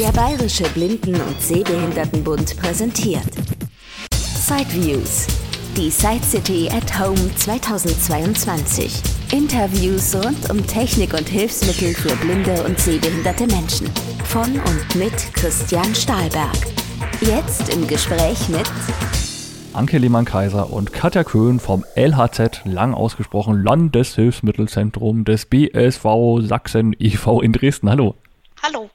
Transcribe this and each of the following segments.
Der Bayerische Blinden- und Sehbehindertenbund präsentiert Sideviews, die Side City at Home 2022. Interviews rund um Technik und Hilfsmittel für blinde und sehbehinderte Menschen. Von und mit Christian Stahlberg. Jetzt im Gespräch mit Anke Lehmann-Kaiser und Katja Köhn vom LHZ, lang ausgesprochen Landeshilfsmittelzentrum des BSV Sachsen e.V. in Dresden. Hallo. Hallo.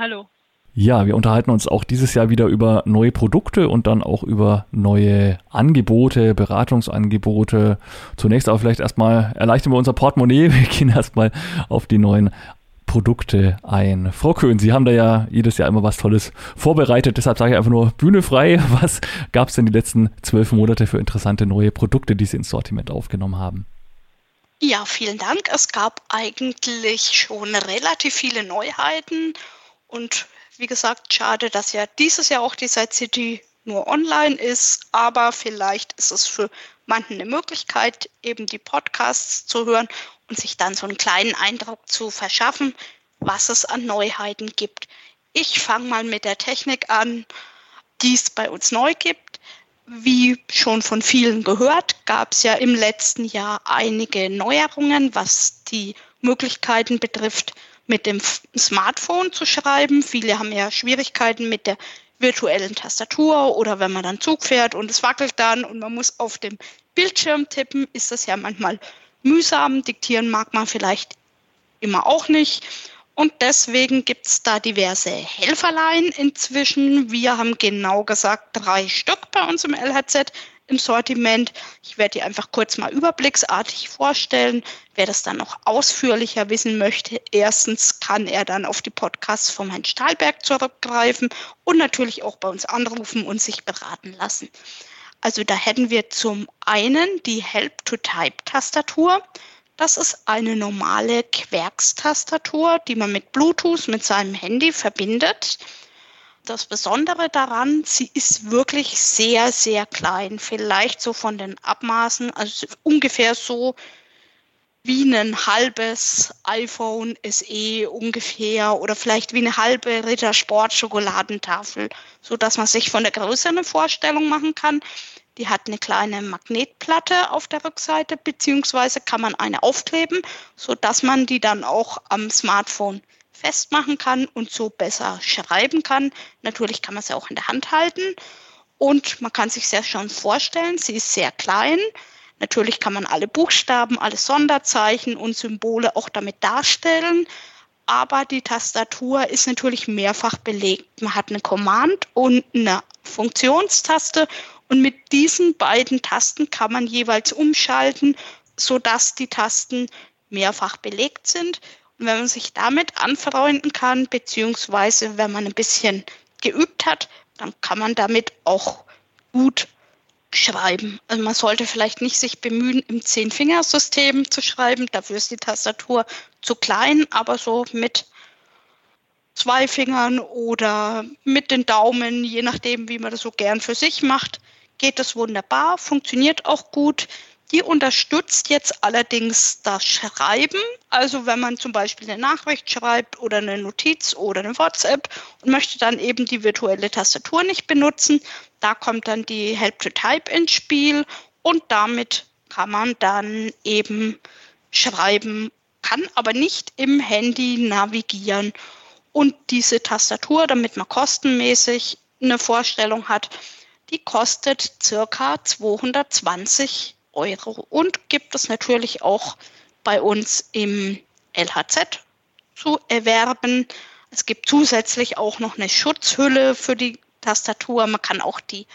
Hallo. Ja, wir unterhalten uns auch dieses Jahr wieder über neue Produkte und dann auch über neue Angebote, Beratungsangebote. Zunächst aber vielleicht erstmal erleichtern wir unser Portemonnaie. Wir gehen erstmal auf die neuen Produkte ein. Frau Köhn, Sie haben da ja jedes Jahr immer was Tolles vorbereitet, deshalb sage ich einfach nur Bühne frei. Was gab es denn die letzten zwölf Monate für interessante neue Produkte, die Sie ins Sortiment aufgenommen haben? Ja, vielen Dank. Es gab eigentlich schon relativ viele Neuheiten und wie gesagt, schade, dass ja dieses Jahr auch die Side City nur online ist, aber vielleicht ist es für manchen eine Möglichkeit, eben die Podcasts zu hören und sich dann so einen kleinen Eindruck zu verschaffen, was es an Neuheiten gibt. Ich fange mal mit der Technik an, die es bei uns neu gibt. Wie schon von vielen gehört, gab es ja im letzten Jahr einige Neuerungen, was die Möglichkeiten betrifft, mit dem Smartphone zu schreiben. Viele haben ja Schwierigkeiten mit der virtuellen Tastatur oder wenn man dann Zug fährt und es wackelt dann und man muss auf dem Bildschirm tippen, ist das ja manchmal mühsam. Diktieren mag man vielleicht immer auch nicht. Und deswegen gibt es da diverse Helferlein inzwischen. Wir haben genau gesagt drei Stück bei uns im LHZ im Sortiment. Ich werde die einfach kurz mal überblicksartig vorstellen. Wer das dann noch ausführlicher wissen möchte, erstens kann er dann auf die Podcasts vom Herrn Stahlberg zurückgreifen und natürlich auch bei uns anrufen und sich beraten lassen. Also da hätten wir zum einen die Help-to-Type-Tastatur. Das ist eine normale Querkstastatur, die man mit Bluetooth mit seinem Handy verbindet. Das Besondere daran, sie ist wirklich sehr, sehr klein. Vielleicht so von den Abmaßen, also ungefähr so wie ein halbes iPhone SE ungefähr oder vielleicht wie eine halbe Ritter Sport Schokoladentafel, so dass man sich von der Größe eine Vorstellung machen kann. Die hat eine kleine Magnetplatte auf der Rückseite, beziehungsweise kann man eine aufkleben, so dass man die dann auch am Smartphone festmachen kann und so besser schreiben kann. Natürlich kann man sie auch in der Hand halten und man kann sich sehr schon vorstellen, sie ist sehr klein. Natürlich kann man alle Buchstaben, alle Sonderzeichen und Symbole auch damit darstellen. Aber die Tastatur ist natürlich mehrfach belegt. Man hat eine Command- und eine Funktionstaste und mit diesen beiden Tasten kann man jeweils umschalten, sodass die Tasten mehrfach belegt sind und wenn man sich damit anfreunden kann, beziehungsweise wenn man ein bisschen geübt hat, dann kann man damit auch gut schreiben. Also man sollte vielleicht nicht sich bemühen, im Zehn-Fingersystem zu schreiben. Dafür ist die Tastatur zu klein, aber so mit zwei Fingern oder mit den Daumen, je nachdem, wie man das so gern für sich macht, geht das wunderbar, funktioniert auch gut. Die unterstützt jetzt allerdings das Schreiben. Also wenn man zum Beispiel eine Nachricht schreibt oder eine Notiz oder eine WhatsApp und möchte dann eben die virtuelle Tastatur nicht benutzen, da kommt dann die Help to Type ins Spiel und damit kann man dann eben schreiben, kann aber nicht im Handy navigieren. Und diese Tastatur, damit man kostenmäßig eine Vorstellung hat, die kostet circa 220 Euro und gibt es natürlich auch bei uns im LHZ zu erwerben. Es gibt zusätzlich auch noch eine Schutzhülle für die Tastatur. Man kann auch die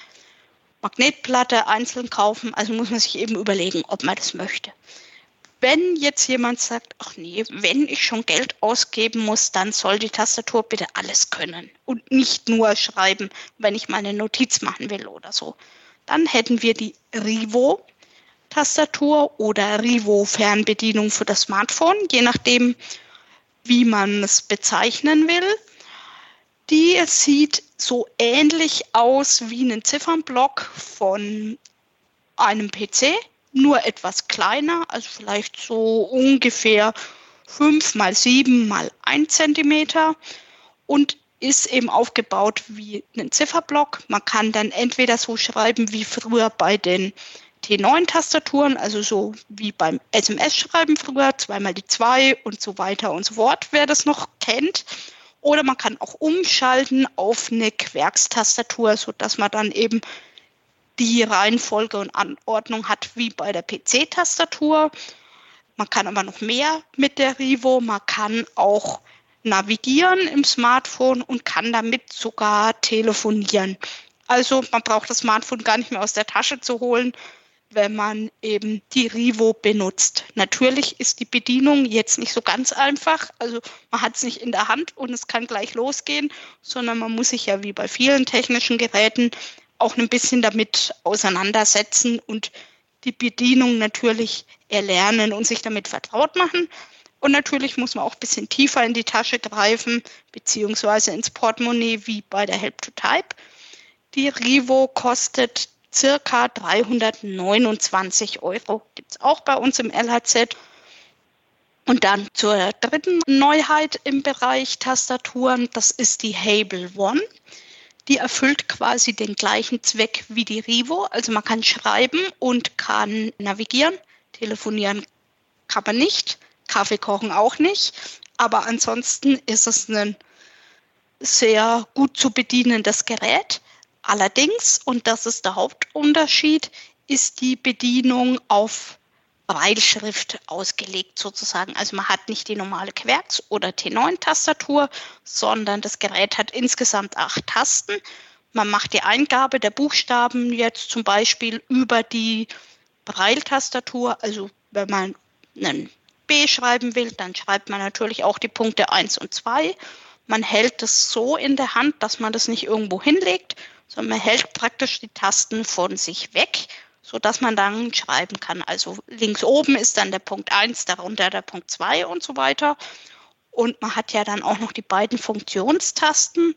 Magnetplatte einzeln kaufen. Also muss man sich eben überlegen, ob man das möchte. Wenn jetzt jemand sagt, ach nee, wenn ich schon Geld ausgeben muss, dann soll die Tastatur bitte alles können und nicht nur schreiben, wenn ich meine Notiz machen will oder so. Dann hätten wir die Rivo Tastatur oder Rivo Fernbedienung für das Smartphone, je nachdem, wie man es bezeichnen will. Die sieht so ähnlich aus wie ein Ziffernblock von einem PC, nur etwas kleiner, also vielleicht so ungefähr 5 mal 7 mal 1 cm. Und ist eben aufgebaut wie ein Zifferblock. Man kann dann entweder so schreiben wie früher bei den T9-Tastaturen, also so wie beim SMS-Schreiben früher, zweimal die zwei und so weiter und so fort, wer das noch kennt. Oder man kann auch umschalten auf eine Querkstastatur, sodass man dann eben die Reihenfolge und Anordnung hat wie bei der PC-Tastatur. Man kann aber noch mehr mit der Rivo. Man kann auch navigieren im Smartphone und kann damit sogar telefonieren. Also man braucht das Smartphone gar nicht mehr aus der Tasche zu holen, wenn man eben die Rivo benutzt. Natürlich ist die Bedienung jetzt nicht so ganz einfach. Also man hat es nicht in der Hand und es kann gleich losgehen, sondern man muss sich ja wie bei vielen technischen Geräten auch ein bisschen damit auseinandersetzen und die Bedienung natürlich erlernen und sich damit vertraut machen. Und natürlich muss man auch ein bisschen tiefer in die Tasche greifen, beziehungsweise ins Portemonnaie wie bei der Help to Type. Die Rivo kostet circa 329 Euro. Gibt es auch bei uns im LHZ. Und dann zur dritten Neuheit im Bereich Tastaturen, das ist die Hable One. Die erfüllt quasi den gleichen Zweck wie die Rivo. Also man kann schreiben und kann navigieren. Telefonieren kann man nicht. Kaffee kochen auch nicht. Aber ansonsten ist es ein sehr gut zu bedienendes Gerät. Allerdings, und das ist der Hauptunterschied, ist die Bedienung auf Breitschrift ausgelegt sozusagen. Also man hat nicht die normale Querx- oder T9-Tastatur, sondern das Gerät hat insgesamt acht Tasten. Man macht die Eingabe der Buchstaben jetzt zum Beispiel über die Breiltastatur. Also wenn man einen B schreiben will, dann schreibt man natürlich auch die Punkte 1 und 2. Man hält es so in der Hand, dass man das nicht irgendwo hinlegt, sondern man hält praktisch die Tasten von sich weg, sodass man dann schreiben kann. Also links oben ist dann der Punkt 1, darunter der Punkt 2 und so weiter. Und man hat ja dann auch noch die beiden Funktionstasten,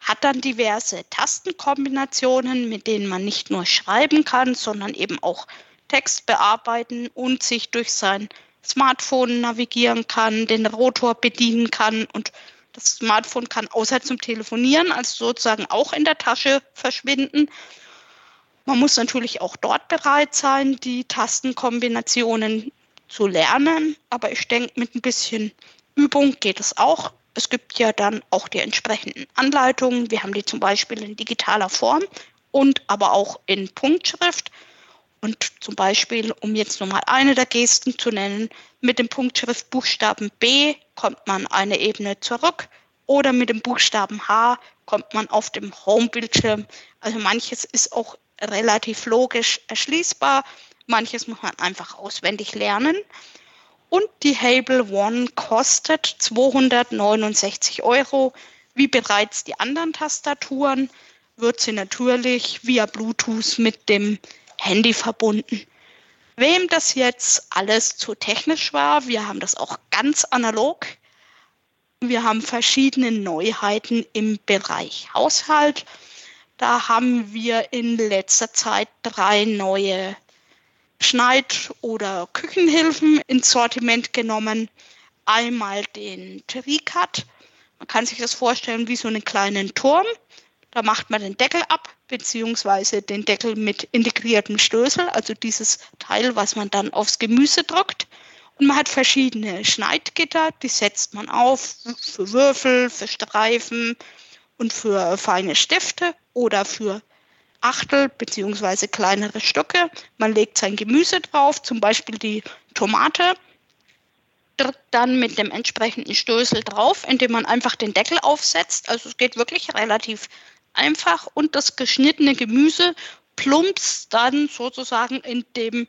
hat dann diverse Tastenkombinationen, mit denen man nicht nur schreiben kann, sondern eben auch Text bearbeiten und sich durch sein Smartphone navigieren kann, den Rotor bedienen kann und das Smartphone kann außer zum Telefonieren, also sozusagen auch in der Tasche verschwinden. Man muss natürlich auch dort bereit sein, die Tastenkombinationen zu lernen, aber ich denke, mit ein bisschen Übung geht es auch. Es gibt ja dann auch die entsprechenden Anleitungen. Wir haben die zum Beispiel in digitaler Form und aber auch in Punktschrift. Und zum Beispiel, um jetzt nochmal eine der Gesten zu nennen, mit dem Punktschriftbuchstaben B kommt man eine Ebene zurück oder mit dem Buchstaben H kommt man auf dem Home-Bildschirm. Also manches ist auch relativ logisch erschließbar, manches muss man einfach auswendig lernen. Und die Hable One kostet 269 Euro. Wie bereits die anderen Tastaturen wird sie natürlich via Bluetooth mit dem Handy verbunden. Wem das jetzt alles zu technisch war, wir haben das auch ganz analog. Wir haben verschiedene Neuheiten im Bereich Haushalt. Da haben wir in letzter Zeit drei neue Schneid- oder Küchenhilfen ins Sortiment genommen. Einmal den Tricat. Man kann sich das vorstellen wie so einen kleinen Turm. Da macht man den Deckel ab, beziehungsweise den Deckel mit integriertem Stößel, also dieses Teil, was man dann aufs Gemüse drückt. Und man hat verschiedene Schneidgitter, die setzt man auf für Würfel, für Streifen und für feine Stifte oder für Achtel beziehungsweise kleinere Stücke. Man legt sein Gemüse drauf, zum Beispiel die Tomate, drückt dann mit dem entsprechenden Stößel drauf, indem man einfach den Deckel aufsetzt. Also es geht wirklich relativ einfach und das geschnittene Gemüse plumpst dann sozusagen in dem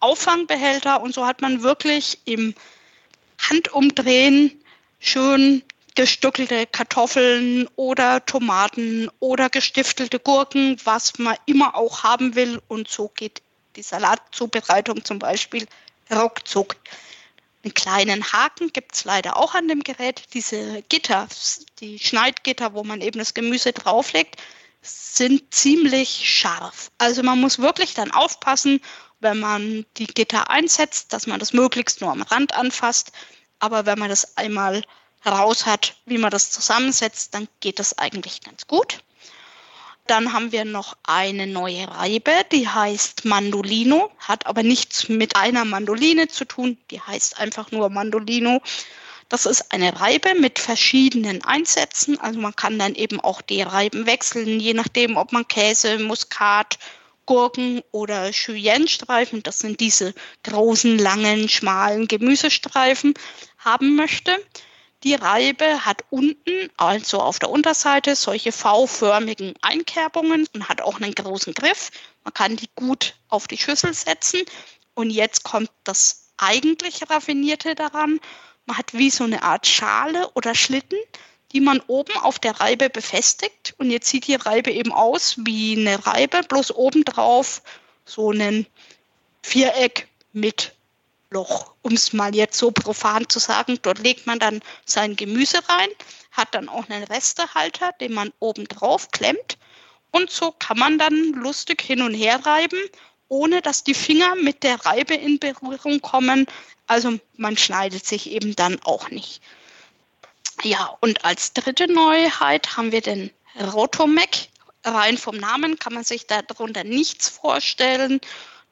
Auffangbehälter und so hat man wirklich im Handumdrehen schön gestückelte Kartoffeln oder Tomaten oder gestiftelte Gurken, was man immer auch haben will. Und so geht die Salatzubereitung zum Beispiel ruckzuck. Einen kleinen Haken gibt es leider auch an dem Gerät. Diese Gitter, die Schneidgitter, wo man eben das Gemüse drauflegt, sind ziemlich scharf. Also man muss wirklich dann aufpassen, wenn man die Gitter einsetzt, dass man das möglichst nur am Rand anfasst. Aber wenn man das einmal raus hat, wie man das zusammensetzt, dann geht das eigentlich ganz gut. Dann haben wir noch eine neue Reibe, die heißt Mandolino, hat aber nichts mit einer Mandoline zu tun, die heißt einfach nur Mandolino. Das ist eine Reibe mit verschiedenen Einsätzen, also man kann dann eben auch die Reiben wechseln, je nachdem, ob man Käse, Muskat, Gurken oder Julienne-Streifen, das sind diese großen, langen, schmalen Gemüsestreifen, haben möchte. Die Reibe hat unten, also auf der Unterseite, solche V-förmigen Einkerbungen und hat auch einen großen Griff. Man kann die gut auf die Schüssel setzen. Und jetzt kommt das eigentlich Raffinierte daran. Man hat wie so eine Art Schale oder Schlitten, die man oben auf der Reibe befestigt. Und jetzt sieht die Reibe eben aus wie eine Reibe, bloß obendrauf so ein Viereck mit Loch, um es mal jetzt so profan zu sagen. Dort legt man dann sein Gemüse rein, hat dann auch einen Restehalter, den man oben drauf klemmt. Und so kann man dann lustig hin und her reiben, ohne dass die Finger mit der Reibe in Berührung kommen. Also man schneidet sich eben dann auch nicht. Ja, und als dritte Neuheit haben wir den Rotomec. Rein vom Namen kann man sich darunter nichts vorstellen.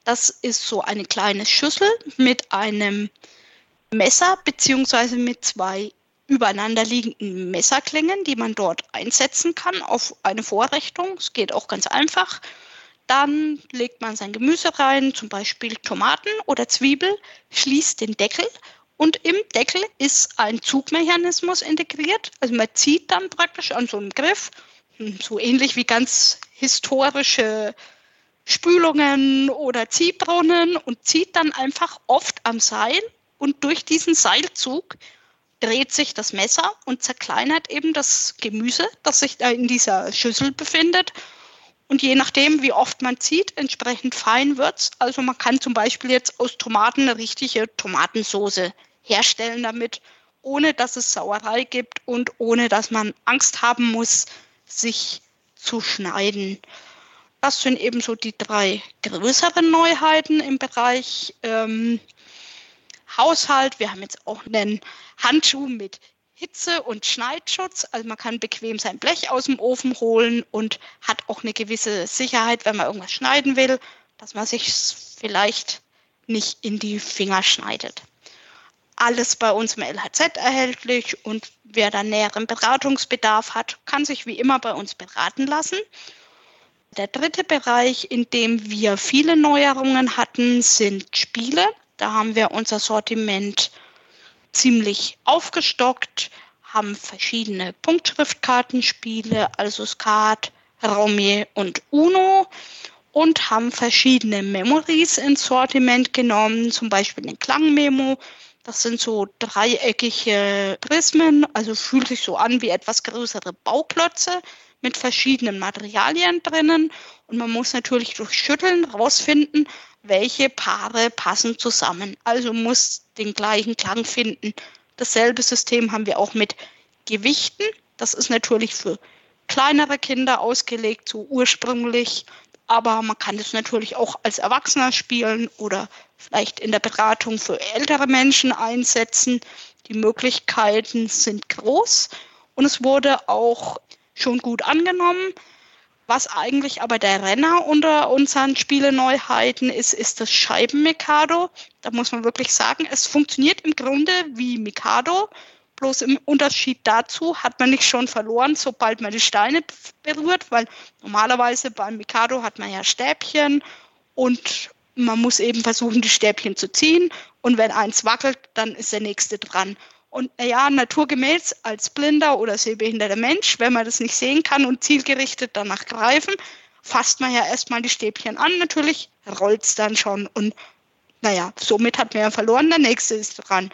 Das ist so eine kleine Schüssel mit einem Messer beziehungsweise mit zwei übereinander liegenden Messerklingen, die man dort einsetzen kann auf eine Vorrichtung. Es geht auch ganz einfach. Dann legt man sein Gemüse rein, zum Beispiel Tomaten oder Zwiebel, schließt den Deckel und im Deckel ist ein Zugmechanismus integriert. Also man zieht dann praktisch an so einem Griff, so ähnlich wie ganz historische Spülungen oder Ziehbrunnen und zieht dann einfach oft am Seil und durch diesen Seilzug dreht sich das Messer und zerkleinert eben das Gemüse, das sich da in dieser Schüssel befindet. Und je nachdem, wie oft man zieht, entsprechend fein wird's. Also man kann zum Beispiel jetzt aus Tomaten eine richtige Tomatensoße herstellen damit, ohne dass es Sauerei gibt und ohne dass man Angst haben muss, sich zu schneiden. Das sind eben so die drei größeren Neuheiten im Bereich ähm, Haushalt. Wir haben jetzt auch einen Handschuh mit Hitze- und Schneidschutz. Also man kann bequem sein Blech aus dem Ofen holen und hat auch eine gewisse Sicherheit, wenn man irgendwas schneiden will, dass man sich vielleicht nicht in die Finger schneidet. Alles bei uns im LHZ erhältlich und wer da näheren Beratungsbedarf hat, kann sich wie immer bei uns beraten lassen. Der dritte Bereich, in dem wir viele Neuerungen hatten, sind Spiele. Da haben wir unser Sortiment ziemlich aufgestockt, haben verschiedene Punktschriftkartenspiele, also Skat, Raumier und Uno und haben verschiedene Memories ins Sortiment genommen, zum Beispiel den Klangmemo. Das sind so dreieckige Prismen, also fühlt sich so an wie etwas größere Bauklötze, mit verschiedenen Materialien drinnen und man muss natürlich durch Schütteln rausfinden, welche Paare passen zusammen. Also muss den gleichen Klang finden. Dasselbe System haben wir auch mit Gewichten. Das ist natürlich für kleinere Kinder ausgelegt, so ursprünglich. Aber man kann es natürlich auch als Erwachsener spielen oder vielleicht in der Beratung für ältere Menschen einsetzen. Die Möglichkeiten sind groß. Und es wurde auch schon gut angenommen. Was eigentlich aber der Renner unter unseren Spieleneuheiten ist, ist das Scheiben-Mikado. Da muss man wirklich sagen, es funktioniert im Grunde wie Mikado. Bloß im Unterschied dazu hat man nicht schon verloren, sobald man die Steine berührt, weil normalerweise beim Mikado hat man ja Stäbchen und man muss eben versuchen, die Stäbchen zu ziehen. Und wenn eins wackelt, dann ist der nächste dran. Und ja, naturgemäß als blinder oder sehbehinderter Mensch, wenn man das nicht sehen kann und zielgerichtet danach greifen, fasst man ja erstmal die Stäbchen an. Natürlich rollt es dann schon. Und naja, somit hat man ja verloren, der nächste ist dran.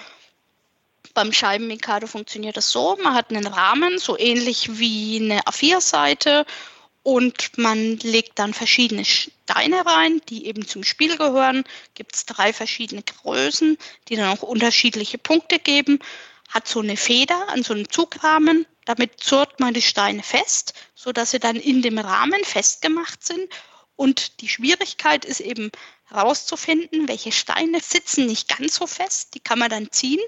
Beim Scheibenmikado funktioniert das so, man hat einen Rahmen, so ähnlich wie eine A4-Seite und man legt dann verschiedene Steine rein, die eben zum Spiel gehören. Gibt es drei verschiedene Größen, die dann auch unterschiedliche Punkte geben. Hat so eine Feder an so einem Zugrahmen. Damit zurrt man die Steine fest, sodass sie dann in dem Rahmen festgemacht sind. Und die Schwierigkeit ist eben herauszufinden, welche Steine sitzen nicht ganz so fest. Die kann man dann ziehen,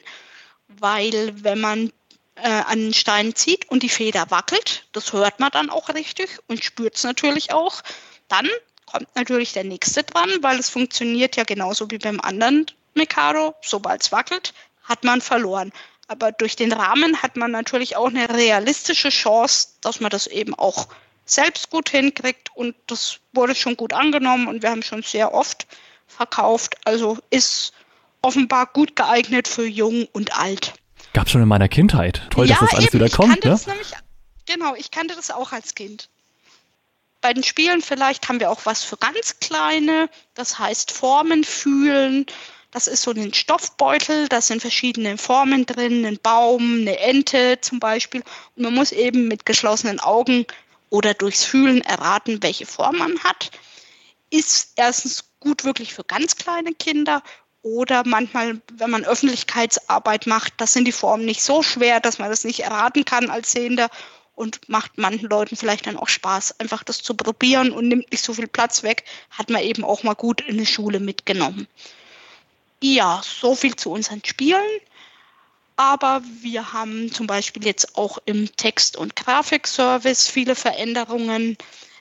weil wenn man äh, an den Steinen zieht und die Feder wackelt, das hört man dann auch richtig und spürt es natürlich auch, dann kommt natürlich der nächste dran, weil es funktioniert ja genauso wie beim anderen Mikado. Sobald es wackelt, hat man verloren. Aber durch den Rahmen hat man natürlich auch eine realistische Chance, dass man das eben auch selbst gut hinkriegt. Und das wurde schon gut angenommen und wir haben schon sehr oft verkauft. Also ist offenbar gut geeignet für jung und alt. Gab schon in meiner Kindheit. Toll, ja, dass das alles eben. wieder kommt. Ich kannte Ne? das nämlich, genau, ich kannte das auch als Kind. Bei den Spielen vielleicht haben wir auch was für ganz kleine, das heißt Formen fühlen. Das ist so ein Stoffbeutel, da sind verschiedene Formen drin, ein Baum, eine Ente zum Beispiel. Und man muss eben mit geschlossenen Augen oder durchs Fühlen erraten, welche Form man hat. Ist erstens gut wirklich für ganz kleine Kinder oder manchmal, wenn man Öffentlichkeitsarbeit macht, das sind die Formen nicht so schwer, dass man das nicht erraten kann als Sehender und macht manchen Leuten vielleicht dann auch Spaß, einfach das zu probieren und nimmt nicht so viel Platz weg, hat man eben auch mal gut in die Schule mitgenommen. Ja, so viel zu unseren Spielen. Aber wir haben zum Beispiel jetzt auch im Text- und Grafikservice viele Veränderungen.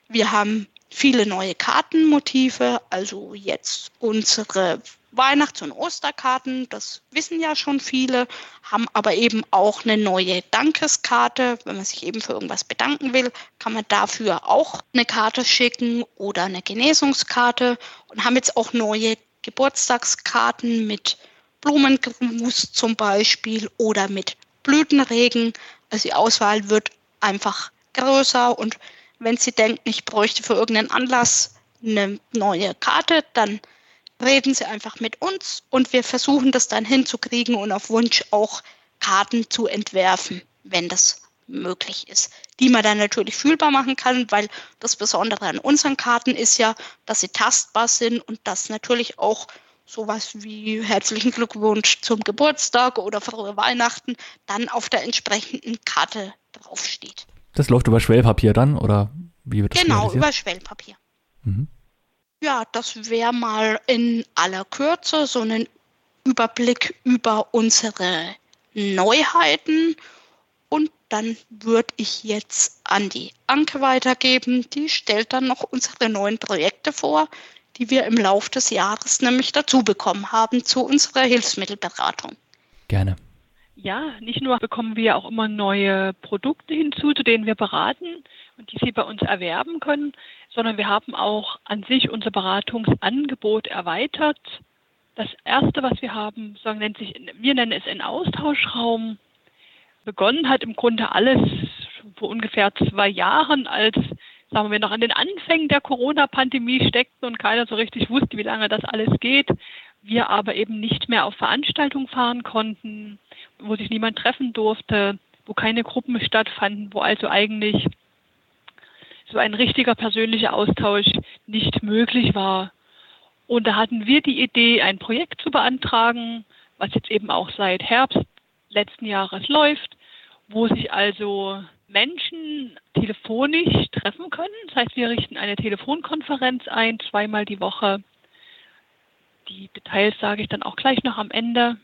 Wir haben viele neue Kartenmotive, also jetzt unsere Weihnachts- und Osterkarten, das wissen ja schon viele, haben aber eben auch eine neue Dankeskarte. Wenn man sich eben für irgendwas bedanken will, kann man dafür auch eine Karte schicken oder eine Genesungskarte und haben jetzt auch neue Geburtstagskarten mit Blumengruß zum Beispiel oder mit Blütenregen. Also die Auswahl wird einfach größer und wenn Sie denken, ich bräuchte für irgendeinen Anlass eine neue Karte, dann reden Sie einfach mit uns und wir versuchen das dann hinzukriegen und auf Wunsch auch Karten zu entwerfen, wenn das möglich ist, die man dann natürlich fühlbar machen kann, weil das Besondere an unseren Karten ist ja, dass sie tastbar sind und dass natürlich auch sowas wie herzlichen Glückwunsch zum Geburtstag oder frohe Weihnachten dann auf der entsprechenden Karte draufsteht. Das läuft über Schwellpapier dann oder wie wird das Genau, über Schwellpapier. Mhm. Ja, das wäre mal in aller Kürze so ein Überblick über unsere Neuheiten. Und dann würde ich jetzt an die Anke weitergeben. Die stellt dann noch unsere neuen Projekte vor, die wir im Laufe des Jahres nämlich dazu bekommen haben zu unserer Hilfsmittelberatung. Gerne. Ja, nicht nur bekommen wir auch immer neue Produkte hinzu, zu denen wir beraten und die Sie bei uns erwerben können, sondern wir haben auch an sich unser Beratungsangebot erweitert. Das erste, was wir haben, sagen, nennt sich, wir nennen es einen Austauschraum. Begonnen hat im Grunde alles vor ungefähr zwei Jahren, als sagen wir noch an den Anfängen der Corona-Pandemie steckten und keiner so richtig wusste, wie lange das alles geht. Wir aber eben nicht mehr auf Veranstaltungen fahren konnten, wo sich niemand treffen durfte, wo keine Gruppen stattfanden, wo also eigentlich so ein richtiger persönlicher Austausch nicht möglich war. Und da hatten wir die Idee, ein Projekt zu beantragen, was jetzt eben auch seit Herbst letzten Jahres läuft, wo sich also Menschen telefonisch treffen können. Das heißt, wir richten eine Telefonkonferenz ein, zweimal die Woche. Die Details sage ich dann auch gleich noch am Ende.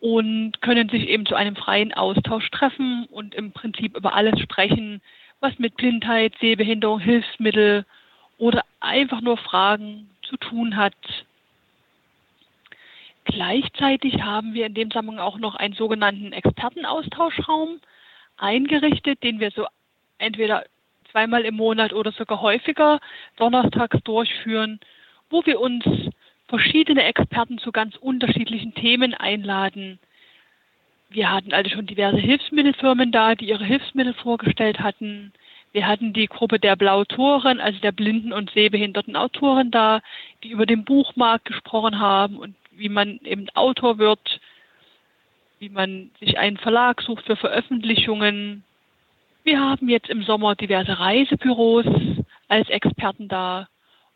Und können sich eben zu einem freien Austausch treffen und im Prinzip über alles sprechen, was mit Blindheit, Sehbehinderung, Hilfsmittel oder einfach nur Fragen zu tun hat. Gleichzeitig haben wir in dem Zusammenhang auch noch einen sogenannten Expertenaustauschraum eingerichtet, den wir so entweder zweimal im Monat oder sogar häufiger donnerstags durchführen, wo wir uns verschiedene Experten zu ganz unterschiedlichen Themen einladen. Wir hatten also schon diverse Hilfsmittelfirmen da, die ihre Hilfsmittel vorgestellt hatten. Wir hatten die Gruppe der Blautoren, also der blinden und sehbehinderten Autoren da, die über den Buchmarkt gesprochen haben und wie man eben Autor wird, wie man sich einen Verlag sucht für Veröffentlichungen. Wir haben jetzt im Sommer diverse Reisebüros als Experten da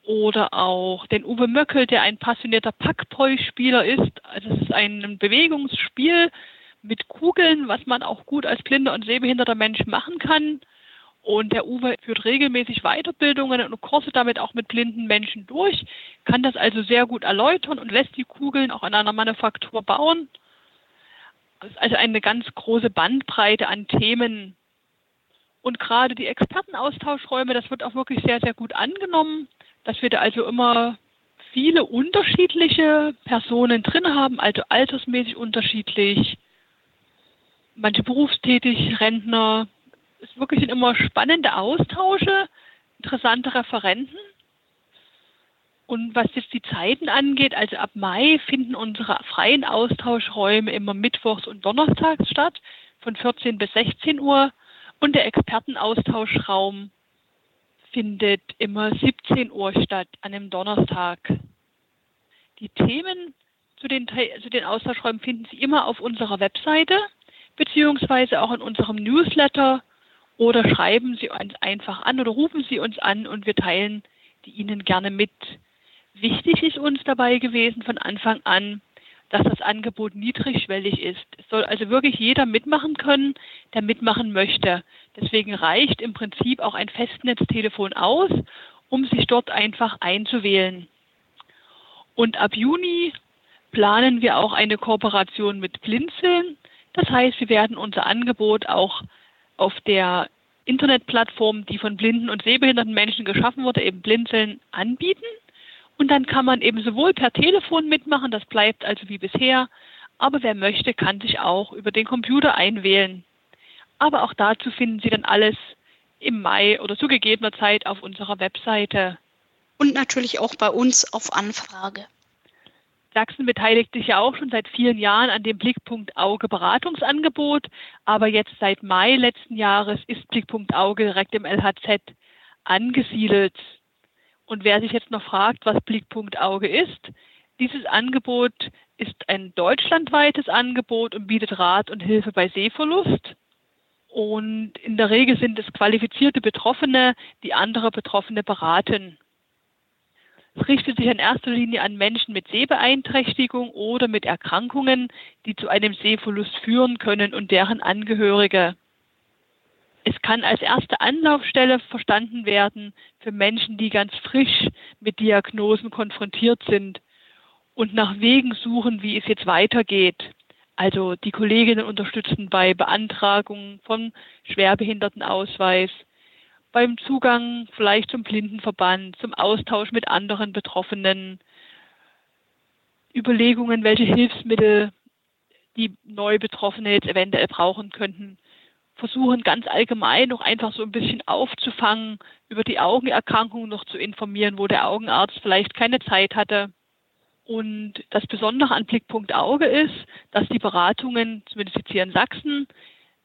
oder auch den Uwe Möckel, der ein passionierter Packpoi-Spieler ist. Also es ist ein Bewegungsspiel mit Kugeln, was man auch gut als blinder und sehbehinderter Mensch machen kann. Und der Uwe führt regelmäßig Weiterbildungen und Kurse damit auch mit blinden Menschen durch, kann das also sehr gut erläutern und lässt die Kugeln auch in einer Manufaktur bauen. Also eine ganz große Bandbreite an Themen. Und gerade die Expertenaustauschräume, das wird auch wirklich sehr, sehr gut angenommen, dass wir da also immer viele unterschiedliche Personen drin haben, also altersmäßig unterschiedlich, manche berufstätig, Rentner. Es ist wirklich immer spannende Austausche, interessante Referenten. Und was jetzt die Zeiten angeht, also ab Mai finden unsere freien Austauschräume immer mittwochs und donnerstags statt, von 14 bis 16 Uhr. Und der Expertenaustauschraum findet immer 17 Uhr statt, an einem Donnerstag. Die Themen zu den, zu den Austauschräumen finden Sie immer auf unserer Webseite, beziehungsweise auch in unserem Newsletter oder schreiben Sie uns einfach an oder rufen Sie uns an und wir teilen die Ihnen gerne mit. Wichtig ist uns dabei gewesen von Anfang an, dass das Angebot niedrigschwellig ist. Es soll also wirklich jeder mitmachen können, der mitmachen möchte. Deswegen reicht im Prinzip auch ein Festnetztelefon aus, um sich dort einfach einzuwählen. Und ab Juni planen wir auch eine Kooperation mit Blinzeln. Das heißt, wir werden unser Angebot auch auf der Internetplattform, die von blinden und sehbehinderten Menschen geschaffen wurde, eben Blinzeln anbieten. Und dann kann man eben sowohl per Telefon mitmachen, das bleibt also wie bisher, aber wer möchte, kann sich auch über den Computer einwählen. Aber auch dazu finden Sie dann alles im Mai oder zu gegebener Zeit auf unserer Webseite. Und natürlich auch bei uns auf Anfrage. Sachsen beteiligt sich ja auch schon seit vielen Jahren an dem Blickpunkt Auge Beratungsangebot, aber jetzt seit Mai letzten Jahres ist Blickpunkt Auge direkt im LHZ angesiedelt. Und wer sich jetzt noch fragt, was Blickpunkt Auge ist, dieses Angebot ist ein deutschlandweites Angebot und bietet Rat und Hilfe bei Sehverlust. Und in der Regel sind es qualifizierte Betroffene, die andere Betroffene beraten. Es richtet sich in erster Linie an Menschen mit Sehbeeinträchtigung oder mit Erkrankungen, die zu einem Sehverlust führen können und deren Angehörige. Es kann als erste Anlaufstelle verstanden werden für Menschen, die ganz frisch mit Diagnosen konfrontiert sind und nach Wegen suchen, wie es jetzt weitergeht. Also die Kolleginnen unterstützen bei Beantragung von Schwerbehindertenausweis, beim Zugang vielleicht zum Blindenverband, zum Austausch mit anderen Betroffenen, Überlegungen, welche Hilfsmittel die neu Betroffene jetzt eventuell brauchen könnten, versuchen ganz allgemein noch einfach so ein bisschen aufzufangen, über die Augenerkrankung noch zu informieren, wo der Augenarzt vielleicht keine Zeit hatte. Und das Besondere an Blickpunkt Auge ist, dass die Beratungen, zumindest jetzt hier in Sachsen,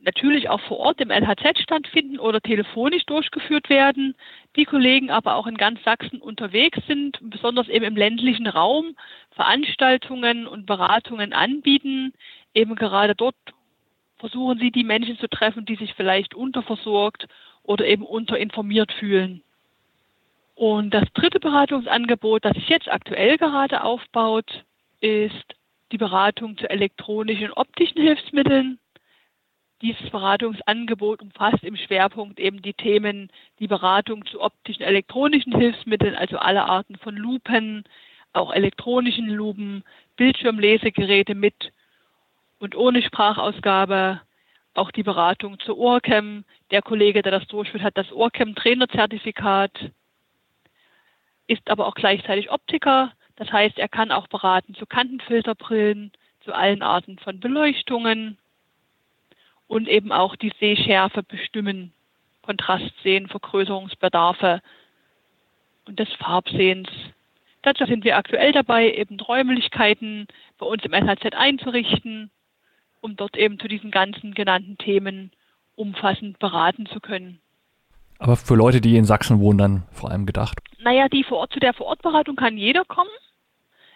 natürlich auch vor Ort im LHZ stattfinden oder telefonisch durchgeführt werden. Die Kollegen aber auch in ganz Sachsen unterwegs sind, besonders eben im ländlichen Raum, Veranstaltungen und Beratungen anbieten, eben gerade dort, versuchen Sie, die Menschen zu treffen, die sich vielleicht unterversorgt oder eben unterinformiert fühlen. Und das dritte Beratungsangebot, das sich jetzt aktuell gerade aufbaut, ist die Beratung zu elektronischen und optischen Hilfsmitteln. Dieses Beratungsangebot umfasst im Schwerpunkt eben die Themen die Beratung zu optischen elektronischen Hilfsmitteln, also alle Arten von Lupen, auch elektronischen Lupen, Bildschirmlesegeräte mit und ohne Sprachausgabe auch die Beratung zur Ohrcam. Der Kollege, der das durchführt, hat das Ohrcam-Trainerzertifikat, ist aber auch gleichzeitig Optiker. Das heißt, er kann auch beraten zu Kantenfilterbrillen, zu allen Arten von Beleuchtungen und eben auch die Sehschärfe bestimmen, Kontrastsehen, Vergrößerungsbedarfe und des Farbsehens. Dazu sind wir aktuell dabei, eben Räumlichkeiten bei uns im LHZ einzurichten um dort eben zu diesen ganzen genannten Themen umfassend beraten zu können. Aber für Leute, die in Sachsen wohnen, dann vor allem gedacht? Naja, die vor Ort, zu der Vorortberatung kann jeder kommen.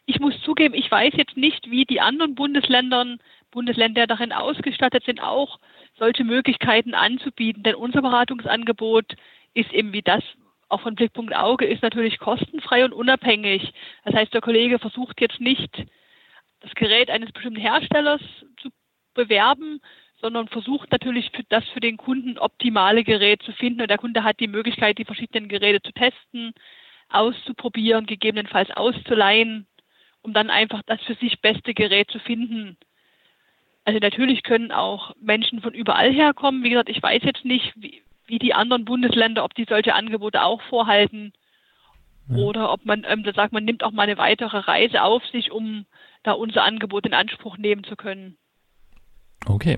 Ich muss zugeben, ich weiß jetzt nicht, wie die anderen Bundesländern, Bundesländer darin ausgestattet sind, auch solche Möglichkeiten anzubieten. Denn unser Beratungsangebot ist eben wie das auch von Blickpunkt Auge, ist natürlich kostenfrei und unabhängig. Das heißt, der Kollege versucht jetzt nicht, das Gerät eines bestimmten Herstellers zu bewerben, sondern versucht natürlich für das für den Kunden optimale Gerät zu finden. Und der Kunde hat die Möglichkeit, die verschiedenen Geräte zu testen, auszuprobieren, gegebenenfalls auszuleihen, um dann einfach das für sich beste Gerät zu finden. Also natürlich können auch Menschen von überall herkommen. Wie gesagt, ich weiß jetzt nicht, wie, wie die anderen Bundesländer, ob die solche Angebote auch vorhalten ja. oder ob man ähm, da sagt, man nimmt auch mal eine weitere Reise auf sich, um da unser Angebot in Anspruch nehmen zu können. Okay.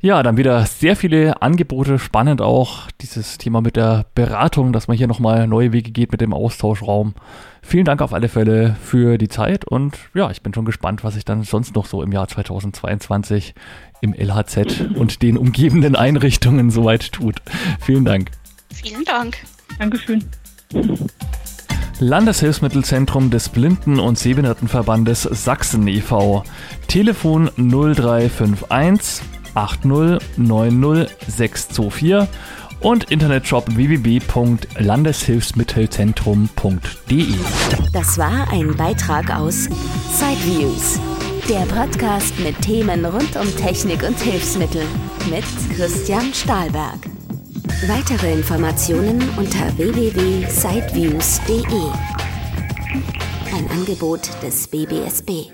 Ja, dann wieder sehr viele Angebote. Spannend auch dieses Thema mit der Beratung, dass man hier nochmal neue Wege geht mit dem Austauschraum. Vielen Dank auf alle Fälle für die Zeit und ja, ich bin schon gespannt, was sich dann sonst noch so im Jahr 2022 im LHZ und den umgebenden Einrichtungen soweit tut. Vielen Dank. Vielen Dank. Dankeschön. Landeshilfsmittelzentrum des Blinden- und Sehbehindertenverbandes Sachsen e.V. Telefon 0351 8090624 und Internetshop www.landeshilfsmittelzentrum.de. Das war ein Beitrag aus Sideviews, der Podcast mit Themen rund um Technik und Hilfsmittel mit Christian Stahlberg. Weitere Informationen unter www.sideviews.de. Ein Angebot des BBSB.